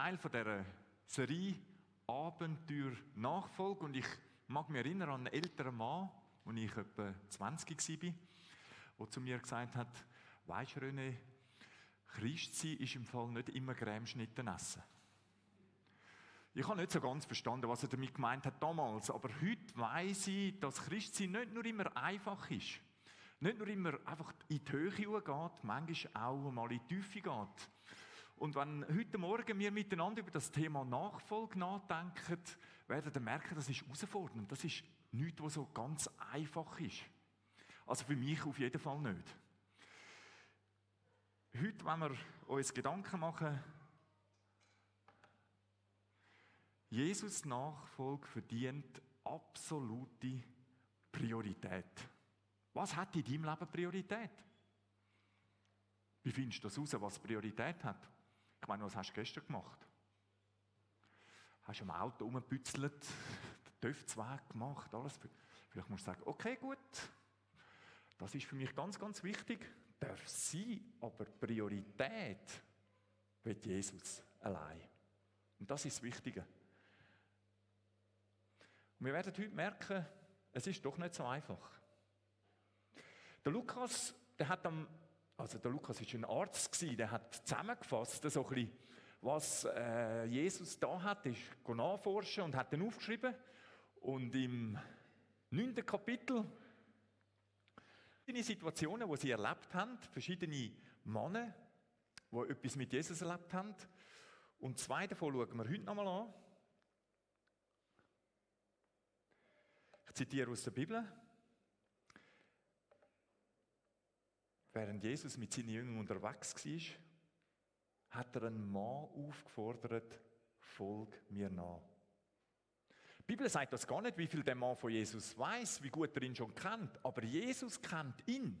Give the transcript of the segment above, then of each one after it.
Teil, von dieser Serie Abenteuer Nachfolge. Und ich mag mich erinnern an einen älteren Mann, als ich etwa 20 war, der zu mir gesagt hat, weisst René, Christsein ist im Fall nicht immer Grämschnitten essen. Ich habe nicht so ganz verstanden, was er damit gemeint hat damals, aber heute weiß ich, dass Christsein nicht nur immer einfach ist. Nicht nur immer einfach in die Höhe geht, manchmal auch mal in die Tiefe geht. Und wenn heute Morgen wir miteinander über das Thema Nachfolge nachdenken, werden wir merken, das ist herausfordernd. Das ist nichts, was so ganz einfach ist. Also für mich auf jeden Fall nicht. Heute, wenn wir uns Gedanken machen, Jesus Nachfolge verdient absolute Priorität. Was hat in deinem Leben Priorität? Wie findest du das raus, was Priorität hat? Ich meine, was hast du gestern gemacht? Hast du am Auto rumgebützelt, den Töpfzweig gemacht, alles? Vielleicht musst du sagen, okay, gut, das ist für mich ganz, ganz wichtig. Darf sein, aber Priorität wird Jesus allein. Und das ist das Wichtige. Und wir werden heute merken, es ist doch nicht so einfach. Der Lukas, der hat am, also der Lukas ist ein Arzt gewesen, der hat zusammengefasst, so ein bisschen, was äh, Jesus da hat, ist nachforschen und hat dann aufgeschrieben. Und im neunten Kapitel verschiedene Situationen, wo sie erlebt haben, verschiedene Männer, die etwas mit Jesus erlebt haben. Und zwei davon schauen wir heute nochmal an. Ich zitiere aus der Bibel. Während Jesus mit seinen Jüngern unterwegs war, hat er einen Mann aufgefordert, folg mir nach. Die Bibel sagt das gar nicht, wie viel der Mann von Jesus weiß, wie gut er ihn schon kennt, aber Jesus kennt ihn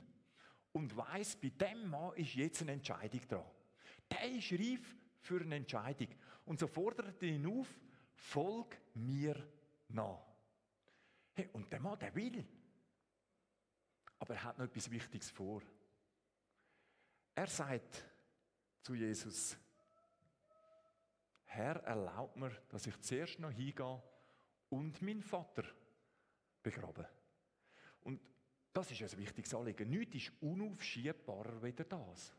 und weiß, bei dem Mann ist jetzt eine Entscheidung dran. Der ist reif für eine Entscheidung. Und so fordert er ihn auf, folg mir nach. Hey, und der Mann, der will. Aber er hat noch etwas Wichtiges vor. Er sagt zu Jesus, Herr, erlaubt mir, dass ich zuerst noch hingehe und meinen Vater begrabe. Und das ist ein wichtiges Anliegen. Nichts ist unaufschiebbarer wie das.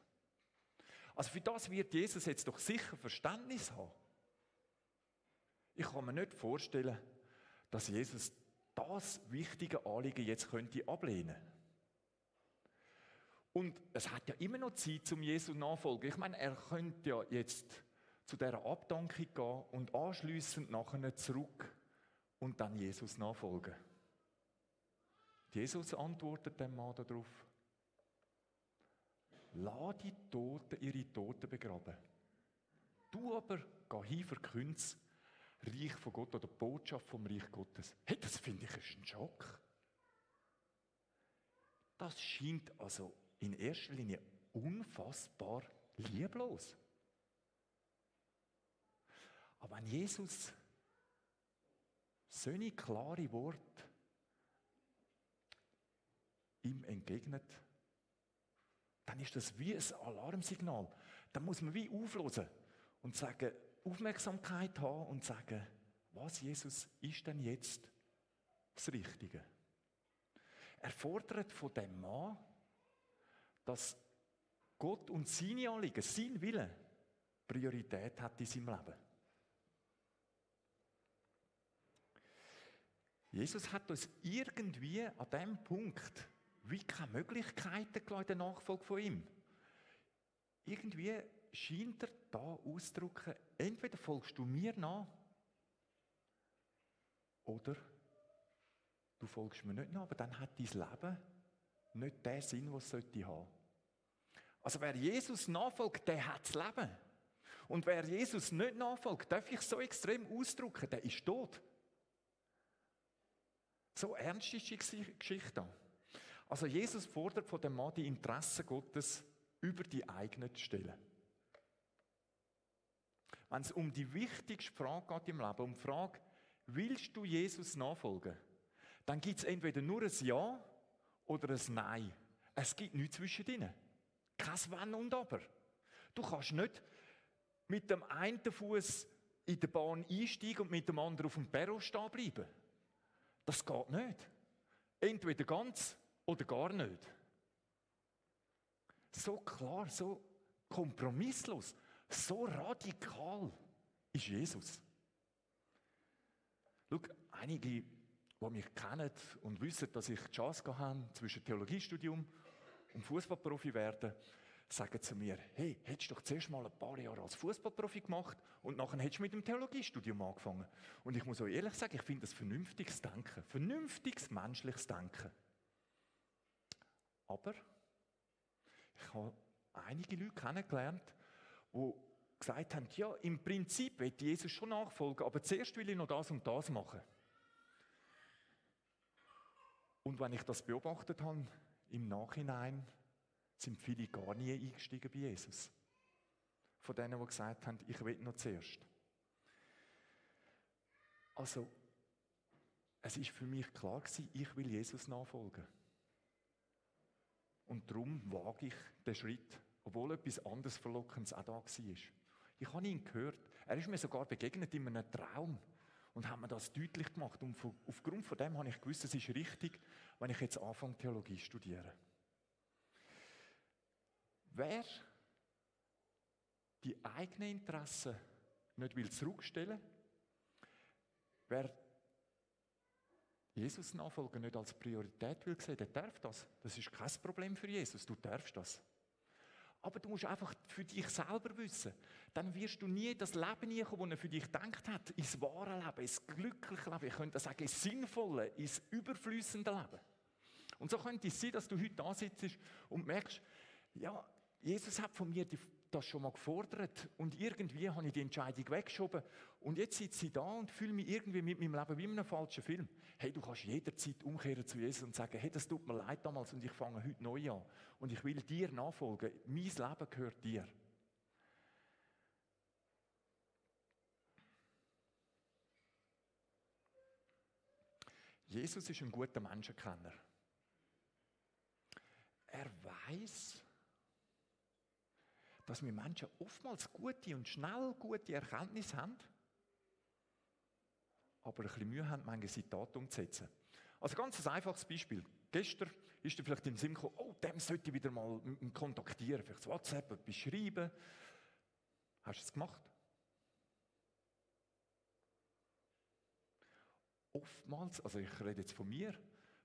Also für das wird Jesus jetzt doch sicher Verständnis haben. Ich kann mir nicht vorstellen, dass Jesus das wichtige Anliegen jetzt könnte ablehnen. Und es hat ja immer noch Zeit zum Jesus nachfolgen. Ich meine, er könnte ja jetzt zu dieser Abdankung gehen und anschließend nachher zurück und dann Jesus nachfolgen. Jesus antwortet dem Mann darauf: Lass die Toten ihre Toten begraben. Du aber geh hin, verkünds Reich von Gott oder Botschaft vom Reich Gottes. Hey, das finde ich ist ein Schock. Das scheint also in erster Linie unfassbar lieblos. Aber wenn Jesus so eine klare Wort ihm entgegnet, dann ist das wie ein Alarmsignal. Dann muss man wie auflösen und sagen, Aufmerksamkeit haben und sagen, was Jesus ist denn jetzt das Richtige? Er fordert von dem Mann, dass Gott und seine Anliegen, sein Wille, Priorität hat in seinem Leben. Jesus hat uns irgendwie an diesem Punkt wie keine Möglichkeiten in der Nachfolge von ihm. Irgendwie scheint er da auszudrücken, entweder folgst du mir nach oder du folgst mir nicht nach, aber dann hat dein Leben nicht den Sinn, was es sollte haben. Also wer Jesus nachfolgt, der hat das Leben. Und wer Jesus nicht nachfolgt, darf ich so extrem ausdrücken, der ist tot. So ernst ist die Geschichte. Also Jesus fordert von dem Mann die Interessen Gottes über die eigenen zu stellen. Wenn es um die wichtigste Frage geht im Leben, um die Frage, willst du Jesus nachfolgen? Dann gibt es entweder nur ein Ja oder ein Nein. Es gibt nichts zwischen ihnen. Kein Wenn und Aber. Du kannst nicht mit dem einen Fuß in der Bahn einsteigen und mit dem anderen auf dem Perro stehen bleiben. Das geht nicht. Entweder ganz oder gar nicht. So klar, so kompromisslos, so radikal ist Jesus. Schau, einige, die mich kennen und wissen, dass ich die Chance habe zwischen Theologiestudium und Fußballprofi werden, sagen zu mir, hey, hättest du doch zuerst mal ein paar Jahre als Fußballprofi gemacht und nachher hättest du mit dem Theologiestudium angefangen. Und ich muss euch ehrlich sagen, ich finde das vernünftiges Denken, vernünftiges menschliches Denken. Aber ich habe einige Leute kennengelernt, die gesagt haben, ja, im Prinzip will Jesus schon nachfolgen, aber zuerst will ich noch das und das machen. Und wenn ich das beobachtet habe, im Nachhinein sind viele gar nie eingestiegen bei Jesus. Von denen, die gesagt haben, ich will noch zuerst. Also, es ist für mich klar gewesen, ich will Jesus nachfolgen. Und darum wage ich den Schritt, obwohl etwas anderes Verlockendes auch da war. Ich habe ihn gehört. Er ist mir sogar begegnet in einem Traum und hat mir das deutlich gemacht. Und aufgrund von dem habe ich gewusst, es ist richtig, wenn ich jetzt anfange, Theologie zu studieren. Wer die eigenen Interessen nicht will zurückstellen, wer Jesus nachfolgen nicht als Priorität will sehen, der darf das. Das ist kein Problem für Jesus, du darfst das. Aber du musst einfach für dich selber wissen. Dann wirst du nie das Leben kommen, das er für dich gedacht hat. Ins wahre Leben, ins glückliche Leben. Ich könnte sagen, ins sinnvolle, ins überflüssende Leben. Und so könnte es sein, dass du heute da sitzt und merkst, ja, Jesus hat von mir das schon mal gefordert und irgendwie habe ich die Entscheidung weggeschoben und jetzt sitze ich da und fühle mich irgendwie mit meinem Leben wie in einem falschen Film. Hey, du kannst jederzeit umkehren zu Jesus und sagen, hey, das tut mir leid damals und ich fange heute neu an und ich will dir nachfolgen. Mein Leben gehört dir. Jesus ist ein guter Menschenkenner. Er weiß, dass wir Menschen oftmals gute und schnell gute Erkenntnisse haben, aber ein bisschen Mühe haben, manche Zitate umzusetzen. Also ganz ein einfaches Beispiel. Gestern ist dir vielleicht in den Sinn gekommen, oh, dem sollte ich wieder mal kontaktieren, vielleicht WhatsApp, etwas schreiben. Hast du es gemacht? Oftmals, also ich rede jetzt von mir,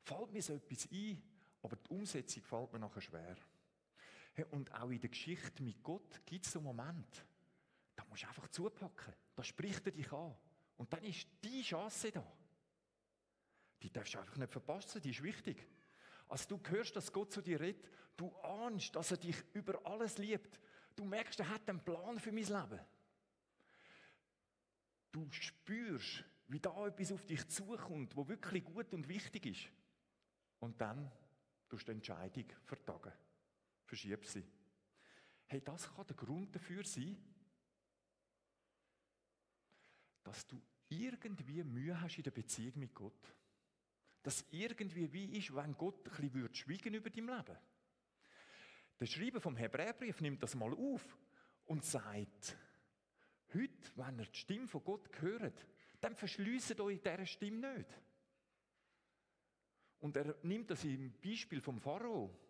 fällt mir so etwas ein, aber die Umsetzung fällt mir nachher schwer. Und auch in der Geschichte mit Gott gibt es so Momente, da musst du einfach zupacken. Da spricht er dich an. Und dann ist die Chance da. Die darfst du einfach nicht verpassen, die ist wichtig. Also du hörst, dass Gott zu dir redet, du ahnst, dass er dich über alles liebt. Du merkst, er hat einen Plan für mein Leben. Du spürst, wie da etwas auf dich zukommt, wo wirklich gut und wichtig ist. Und dann tust du die Entscheidung vertagen verschieb sie. Hey, das kann der Grund dafür sein, dass du irgendwie Mühe hast in der Beziehung mit Gott. Dass irgendwie wie ist, wenn Gott ein bisschen schweigen über dein Leben. Der Schreiber vom Hebräerbrief nimmt das mal auf und sagt, heute, wenn ihr die Stimme von Gott hört, dann verschließt euch dieser Stimme nicht. Und er nimmt das im Beispiel vom Pharao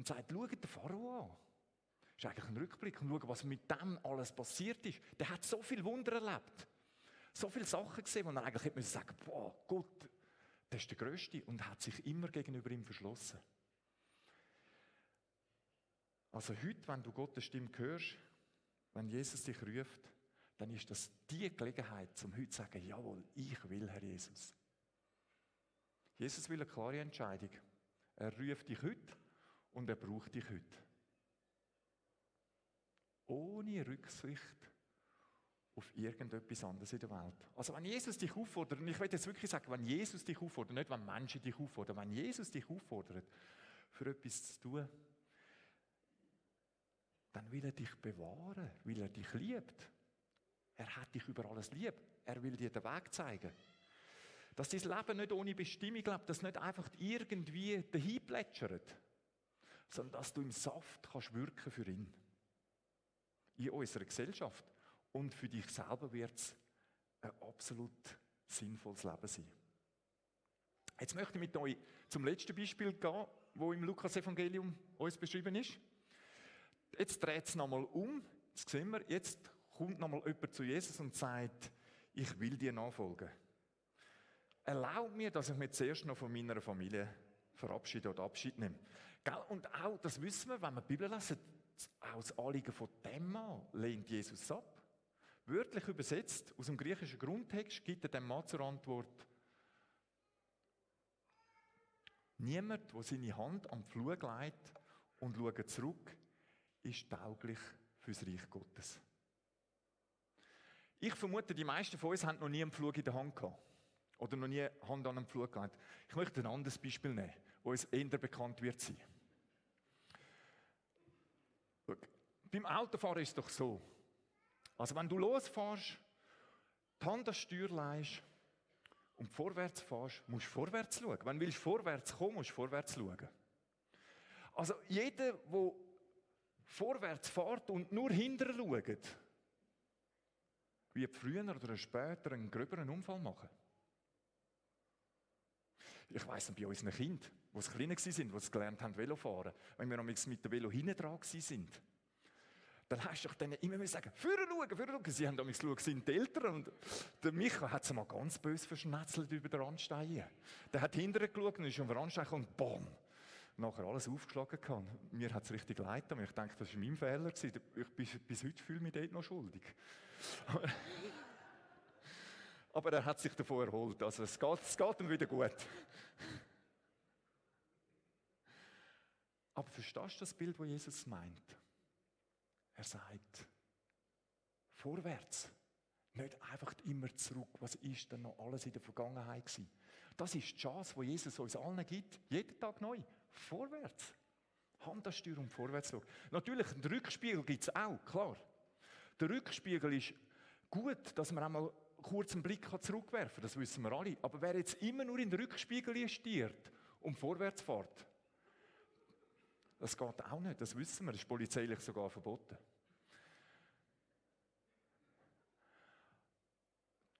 und sagt, schaut den Pharao an. Das ist eigentlich ein Rückblick und schaut, was mit dem alles passiert ist. Der hat so viel Wunder erlebt. So viele Sachen gesehen, wo er eigentlich hätte müssen boah, Gott, das ist der Größte und hat sich immer gegenüber ihm verschlossen. Also heute, wenn du Gottes Stimme hörst, wenn Jesus dich ruft, dann ist das die Gelegenheit, um heute zu sagen, jawohl, ich will, Herr Jesus. Jesus will eine klare Entscheidung. Er ruft dich heute und er braucht dich heute. Ohne Rücksicht auf irgendetwas anderes in der Welt. Also wenn Jesus dich auffordert, und ich will jetzt wirklich sagen, wenn Jesus dich auffordert, nicht wenn Menschen dich auffordern, wenn Jesus dich auffordert, für etwas zu tun, dann will er dich bewahren, weil er dich liebt. Er hat dich über alles lieb. Er will dir den Weg zeigen. Dass dein Leben nicht ohne Bestimmung lebt, dass nicht einfach irgendwie dahin plätschert sondern dass du im Saft kannst wirken für ihn. in unserer Gesellschaft. Und für dich selber wird es ein absolut sinnvolles Leben sein. Jetzt möchte ich mit euch zum letzten Beispiel gehen, wo im Lukas-Evangelium uns beschrieben ist. Jetzt dreht es nochmal um. Jetzt sehen wir, jetzt kommt nochmal jemand zu Jesus und sagt, ich will dir nachfolgen. Erlaub mir, dass ich mich zuerst noch von meiner Familie verabschiede oder Abschied nehme. Und auch, das wissen wir, wenn wir die Bibel lesen, auch das Anliegen von dem Mann lehnt Jesus ab. Wörtlich übersetzt, aus dem griechischen Grundtext, gibt er dem Mann zur Antwort, Niemand, der seine Hand am Flug legt und schaut zurück, ist tauglich fürs Reich Gottes. Ich vermute, die meisten von uns haben noch nie einen Flug in der Hand gehabt. Oder noch nie Hand an einem Flug gehabt. Ich möchte ein anderes Beispiel nehmen, wo uns eher bekannt wird sein. Schau, beim Autofahren ist es doch so. Also wenn du losfährst, die Hand an Steuer leist und vorwärts fährst, musst du vorwärts schauen. Wenn du vorwärts kommen, musst du vorwärts schauen. Also jeder, der vorwärts fährt und nur hinterher schaut, wird früher oder später einen gröberen Unfall machen. Ich weiss noch, bei unseren Kindern, die klein waren, die gelernt haben, Velofahren, wenn wir mit dem Velo hinten dran sind, dann hast du doch denen immer sagen, führen schauen, führen schauen. Sie haben damals geschaut, sind die Eltern. Und der Micha hat sie mal ganz böse verschnetzelt über den Randstein. Der hat hinterher geschaut und ist den Randstein und BOM! Nachher alles aufgeschlagen kann. Mir hat es richtig leid aber ich denke, das war mein Fehler. Ich bis, bis heute fühle mich dort noch schuldig. Aber er hat sich davon erholt. Also es geht, es geht ihm wieder gut. Aber verstehst du das Bild, das Jesus meint? Er sagt, vorwärts. Nicht einfach immer zurück. Was ist denn noch alles in der Vergangenheit gewesen? Das ist die Chance, die Jesus uns allen gibt. Jeden Tag neu. Vorwärts. Hand an Steuer und vorwärts schauen. Natürlich, einen Rückspiegel gibt es auch, klar. Der Rückspiegel ist gut, dass man einmal kurz einen Blick zurückwerfen das wissen wir alle. Aber wer jetzt immer nur in den Rückspiegel investiert und vorwärts fährt, das geht auch nicht, das wissen wir, das ist polizeilich sogar verboten.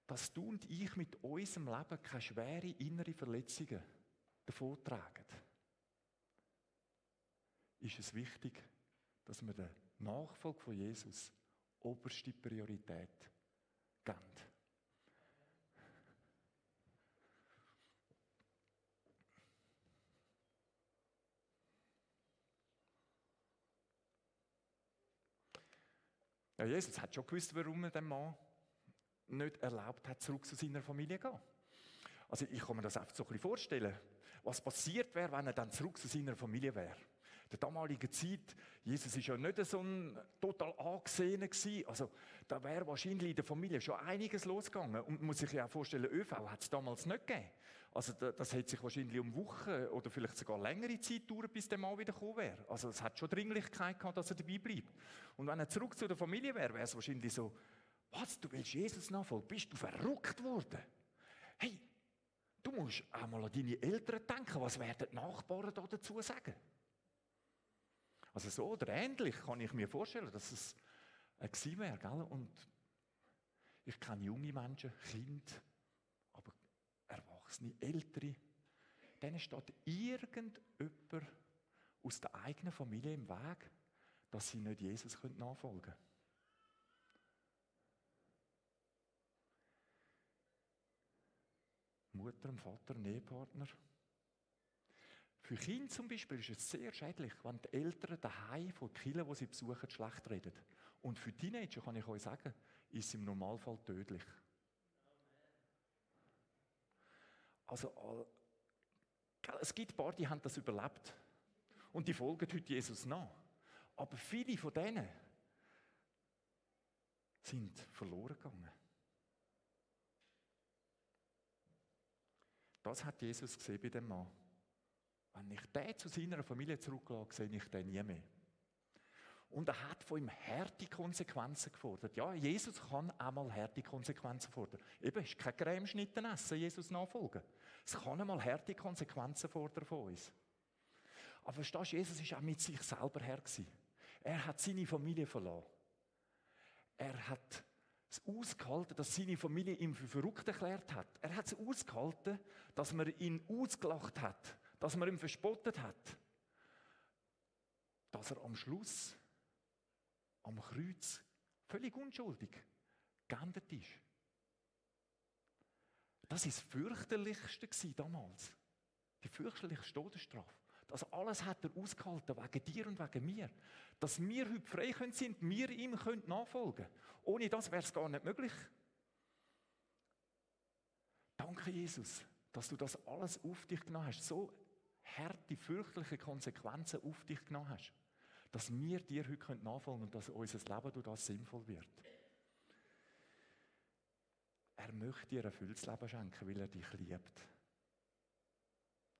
Dass du und ich mit unserem Leben keine schwere innere Verletzungen davontragen, ist es wichtig, dass wir der Nachfolge von Jesus oberste Priorität geben. Ja, Jesus hat schon gewusst, warum er dem Mann nicht erlaubt hat, zurück zu seiner Familie zu gehen. Also ich kann mir das einfach so ein bisschen vorstellen. Was passiert wäre, wenn er dann zurück zu seiner Familie wäre. Der damaligen Zeit, Jesus ist ja nicht so ein total angesehener gewesen. Also da wäre wahrscheinlich in der Familie schon einiges losgegangen. Und man muss sich ja auch vorstellen, ÖV hat es damals nicht gegeben. Also das hätte sich wahrscheinlich um Wochen oder vielleicht sogar längere Zeit dauern, bis der Mann wieder gekommen wäre. Also es hat schon Dringlichkeit gehabt, dass er dabei bleibt. Und wenn er zurück zu der Familie wäre, wäre es wahrscheinlich so, was, du willst Jesus nachfolgen? Bist du verrückt worden? Hey, du musst auch mal an deine Eltern denken. Was werden die Nachbarn da dazu sagen? Also so oder ähnlich kann ich mir vorstellen, dass es äh, gewesen wäre. Gell? Und ich kenne junge Menschen, Kinder, Erwachsene, Ältere, denen steht irgendjemand aus der eigenen Familie im Weg, dass sie nicht Jesus nachfolgen können. Mutter, Vater, Ehepartner. Für Kinder zum Beispiel ist es sehr schädlich, wenn die Eltern daheim von Kindern, die sie besuchen, schlecht reden. Und für Teenager kann ich euch sagen, ist es im Normalfall tödlich. Also, es gibt ein paar, die haben das überlebt. Und die folgen heute Jesus nach. Aber viele von denen sind verloren gegangen. Das hat Jesus gesehen bei dem Mann. Wenn ich den zu seiner Familie zurücklasse, sehe ich den nie mehr. Und er hat von ihm harte Konsequenzen gefordert. Ja, Jesus kann einmal harte Konsequenzen fordern. Eben, ist kein Cremeschnitten essen, Jesus nachfolgen. Es kann einmal harte Konsequenzen fordern von uns. Aber verstehst du, Jesus war auch mit sich selber. Gewesen. Er hat seine Familie verloren. Er hat es ausgehalten, dass seine Familie ihn für verrückt erklärt hat. Er hat es ausgehalten, dass man ihn ausgelacht hat, dass man ihn verspottet hat. Dass er am Schluss, am Kreuz, völlig unschuldig, geendet ist. Das ist das fürchterlichste damals. Die fürchterlichste Todesstrafe. Das alles hat er ausgehalten, wegen dir und wegen mir. Dass wir heute frei sind, wir ihm können nachfolgen Ohne das wäre es gar nicht möglich. Danke, Jesus, dass du das alles auf dich genommen hast. So harte, fürchterliche Konsequenzen auf dich genommen hast. Dass wir dir heute nachfolgen und dass unser Leben durch das sinnvoll wird. Er möchte dir ein erfülltes Leben schenken, weil er dich liebt.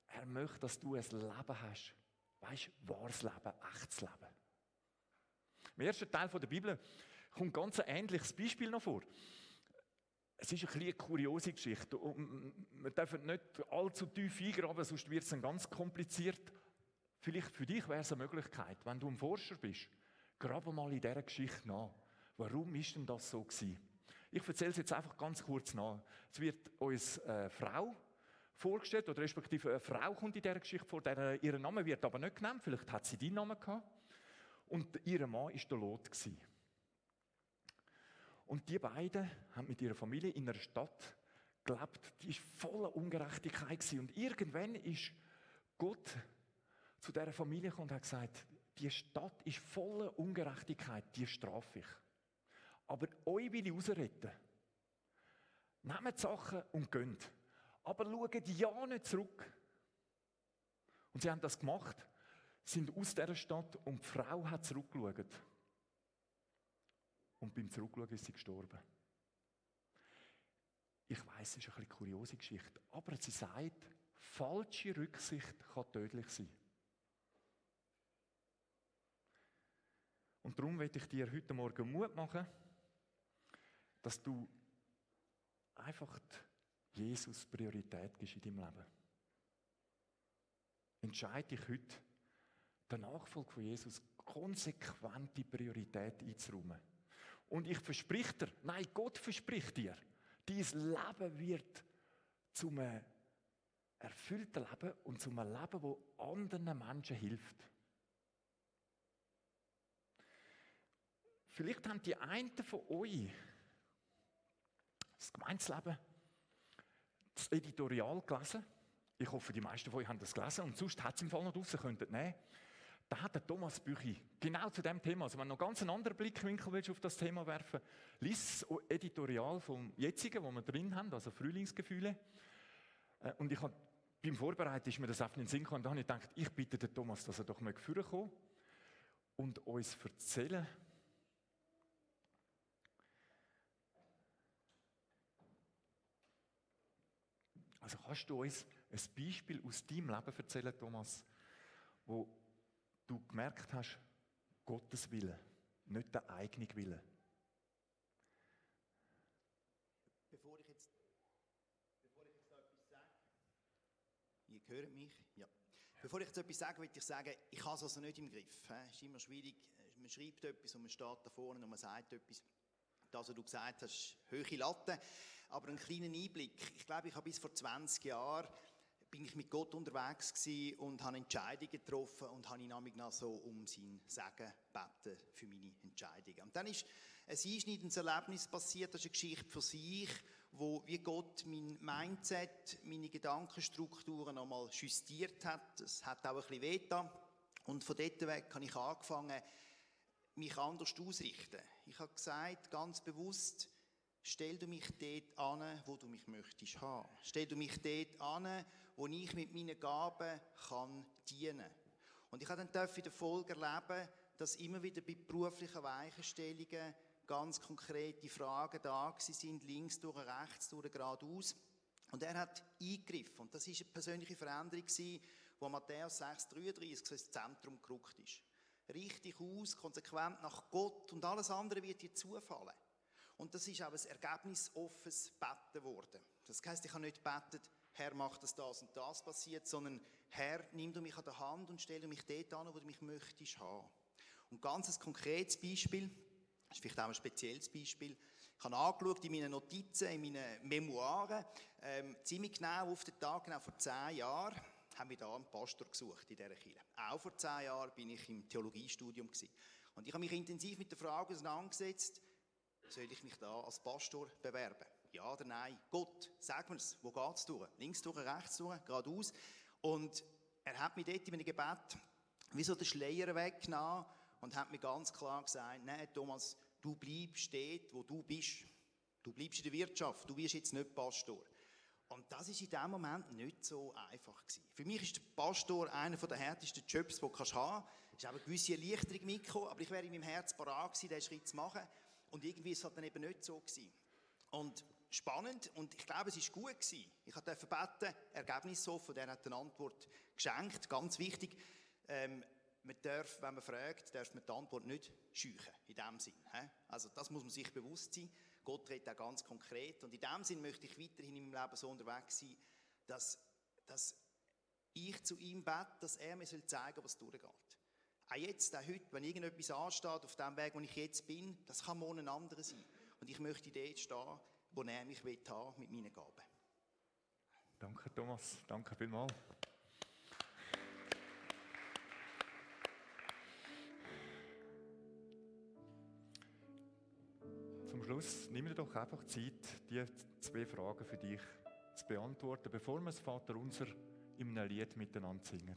Er möchte, dass du ein Leben hast. Weißt du, wahres Leben, echtes Leben. Im ersten Teil der Bibel kommt ganz ein ähnliches Beispiel noch vor. Es ist ein eine kuriose Geschichte. wir dürfen nicht allzu tief eingraben, sonst wird es dann ganz kompliziert. Vielleicht für dich wäre es eine Möglichkeit, wenn du ein Forscher bist, grabe mal in dieser Geschichte nach. Warum ist denn das so gewesen? Ich erzähle es jetzt einfach ganz kurz nach. Es wird uns eine Frau vorgestellt, oder respektive eine Frau kommt in dieser Geschichte vor, der, ihr Name wird aber nicht genannt, vielleicht hat sie deinen Namen gehabt. Und ihr Mann war der Lot. Gewesen. Und die beiden haben mit ihrer Familie in einer Stadt gelebt, die ist voller Ungerechtigkeit gewesen. Und irgendwann ist Gott zu dieser Familie gekommen und hat gesagt, die Stadt ist voller Ungerechtigkeit, die strafe ich. Aber euch will ich rausretten. Nehmt die Sachen und geht aber schauen ja nicht zurück. Und sie haben das gemacht, sind aus dieser Stadt und die Frau hat zurückgeschaut. Und beim Zurückschauen ist sie gestorben. Ich weiß, es ist eine kuriose Geschichte, aber sie sagt, falsche Rücksicht kann tödlich sein. Und darum möchte ich dir heute Morgen Mut machen, dass du einfach Jesus Priorität gibst in deinem Leben. Entscheide dich heute, der Nachfolge von Jesus konsequente Priorität einzuräumen. Und ich verspreche dir, nein, Gott verspricht dir, dein Leben wird zum erfüllten Leben und zum Leben, wo anderen Menschen hilft. Vielleicht haben die einen von euch das Gemeinsleben das Editorial gelesen. Ich hoffe, die meisten von euch haben das gelesen. Und sonst hat es im Fall noch draußen, könntet nehmen. Da hat der Thomas Büchi genau zu dem Thema, also wenn du noch ganz einen anderen Blickwinkel willst auf das Thema werfen, lies das Editorial vom jetzigen, wo wir drin haben, also Frühlingsgefühle. Äh, und ich habe beim Vorbereiten ist mir das in den Sinn gekommen, da habe ich gedacht, ich bitte den Thomas, dass er doch mal kommen und uns erzählen Also kannst du uns ein Beispiel aus deinem Leben erzählen, Thomas, wo du gemerkt hast, Gottes Wille, nicht der eigene Wille? Bevor ich jetzt, bevor ich jetzt etwas sage, ihr hört mich, ja. Bevor ich jetzt etwas sage, will ich sagen, ich habe es also nicht im Griff. Es ist immer schwierig, man schreibt etwas und man steht da vorne und man sagt etwas. Das, was du gesagt hast, höhere Latte. Aber einen kleinen Einblick. Ich glaube, ich habe bis vor 20 Jahren bin ich mit Gott unterwegs und habe Entscheidungen getroffen und habe ihn noch so um sein Segen beten für meine Entscheidungen. Und dann ist ein einschneidendes Erlebnis passiert, das ist eine Geschichte für sich, wo wie Gott mein Mindset, meine Gedankenstrukturen nochmal justiert hat. Es hat auch ein bisschen wehgetan. Und von dort weg habe ich angefangen, mich anders auszurichten. Ich habe gesagt, ganz bewusst, Stell du mich dort an, wo du mich möchtest haben. Stell du mich dort an, wo ich mit meinen Gaben kann dienen. Und ich habe dann in der Folge erleben, dass immer wieder bei beruflichen Weichenstellungen ganz konkrete Fragen da sind, links durch, rechts durch, geradeaus. Und er hat eingegriffen. Und das ist eine persönliche Veränderung gewesen, wo Matthäus 6,33 so ins Zentrum gerückt ist. Richtig aus, konsequent nach Gott und alles andere wird dir zufallen. Und das ist auch ein ergebnisoffenes Betten geworden. Das heisst, ich habe nicht betet, Herr, mach, dass das und das passiert, sondern Herr, nimm du mich an der Hand und stell du mich dort an, wo du mich möchtest haben. Und ganz ein konkretes Beispiel. Das ist vielleicht auch ein spezielles Beispiel. Ich habe angeschaut in meinen Notizen, in meinen Memoiren, ähm, ziemlich genau auf den Tag, genau vor zehn Jahren, haben wir da einen Pastor gesucht in dieser Kirche. Auch vor zehn Jahren bin ich im Theologiestudium gewesen. Und ich habe mich intensiv mit der Frage auseinandergesetzt, soll ich mich da als Pastor bewerben? Ja oder nein? Gott, sag mir es, wo geht es durch? Links durch, rechts durch, geradeaus? Und er hat mir dort in einem Gebet wie so den Schleier weggenommen und hat mir ganz klar gesagt, nein Thomas, du bleibst dort, wo du bist. Du bleibst in der Wirtschaft, du wirst jetzt nicht Pastor. Und das ist in dem Moment nicht so einfach gewesen. Für mich ist der Pastor einer der härtesten Jobs, die du haben kannst. Es ist auch eine gewisse Erleichterung mitgekommen, aber ich wäre in meinem Herz parat gewesen, diesen Schritt zu machen. Und irgendwie ist es halt dann eben nicht so gewesen. Und spannend und ich glaube, es ist gut gewesen. Ich durfte beten, Ergebnis so, von der hat eine Antwort geschenkt. Ganz wichtig, ähm, man darf, wenn man fragt, darf man die Antwort nicht scheuchen, in dem Sinn. Also das muss man sich bewusst sein. Gott redet auch ganz konkret. Und in dem Sinn möchte ich weiterhin in meinem Leben so unterwegs sein, dass, dass ich zu ihm bete, dass er mir zeigen soll, was durchgeht. Auch jetzt, auch heute, wenn irgendetwas ansteht, auf dem Weg, wo ich jetzt bin, das kann morgen ein anderer sein. Und ich möchte dort stehen, wo er mich will mit meinen Gaben. Danke, Thomas. Danke vielmals. Zum Schluss nimm dir doch einfach Zeit, die zwei Fragen für dich zu beantworten, bevor wir das Vater unser in einem Lied miteinander singen.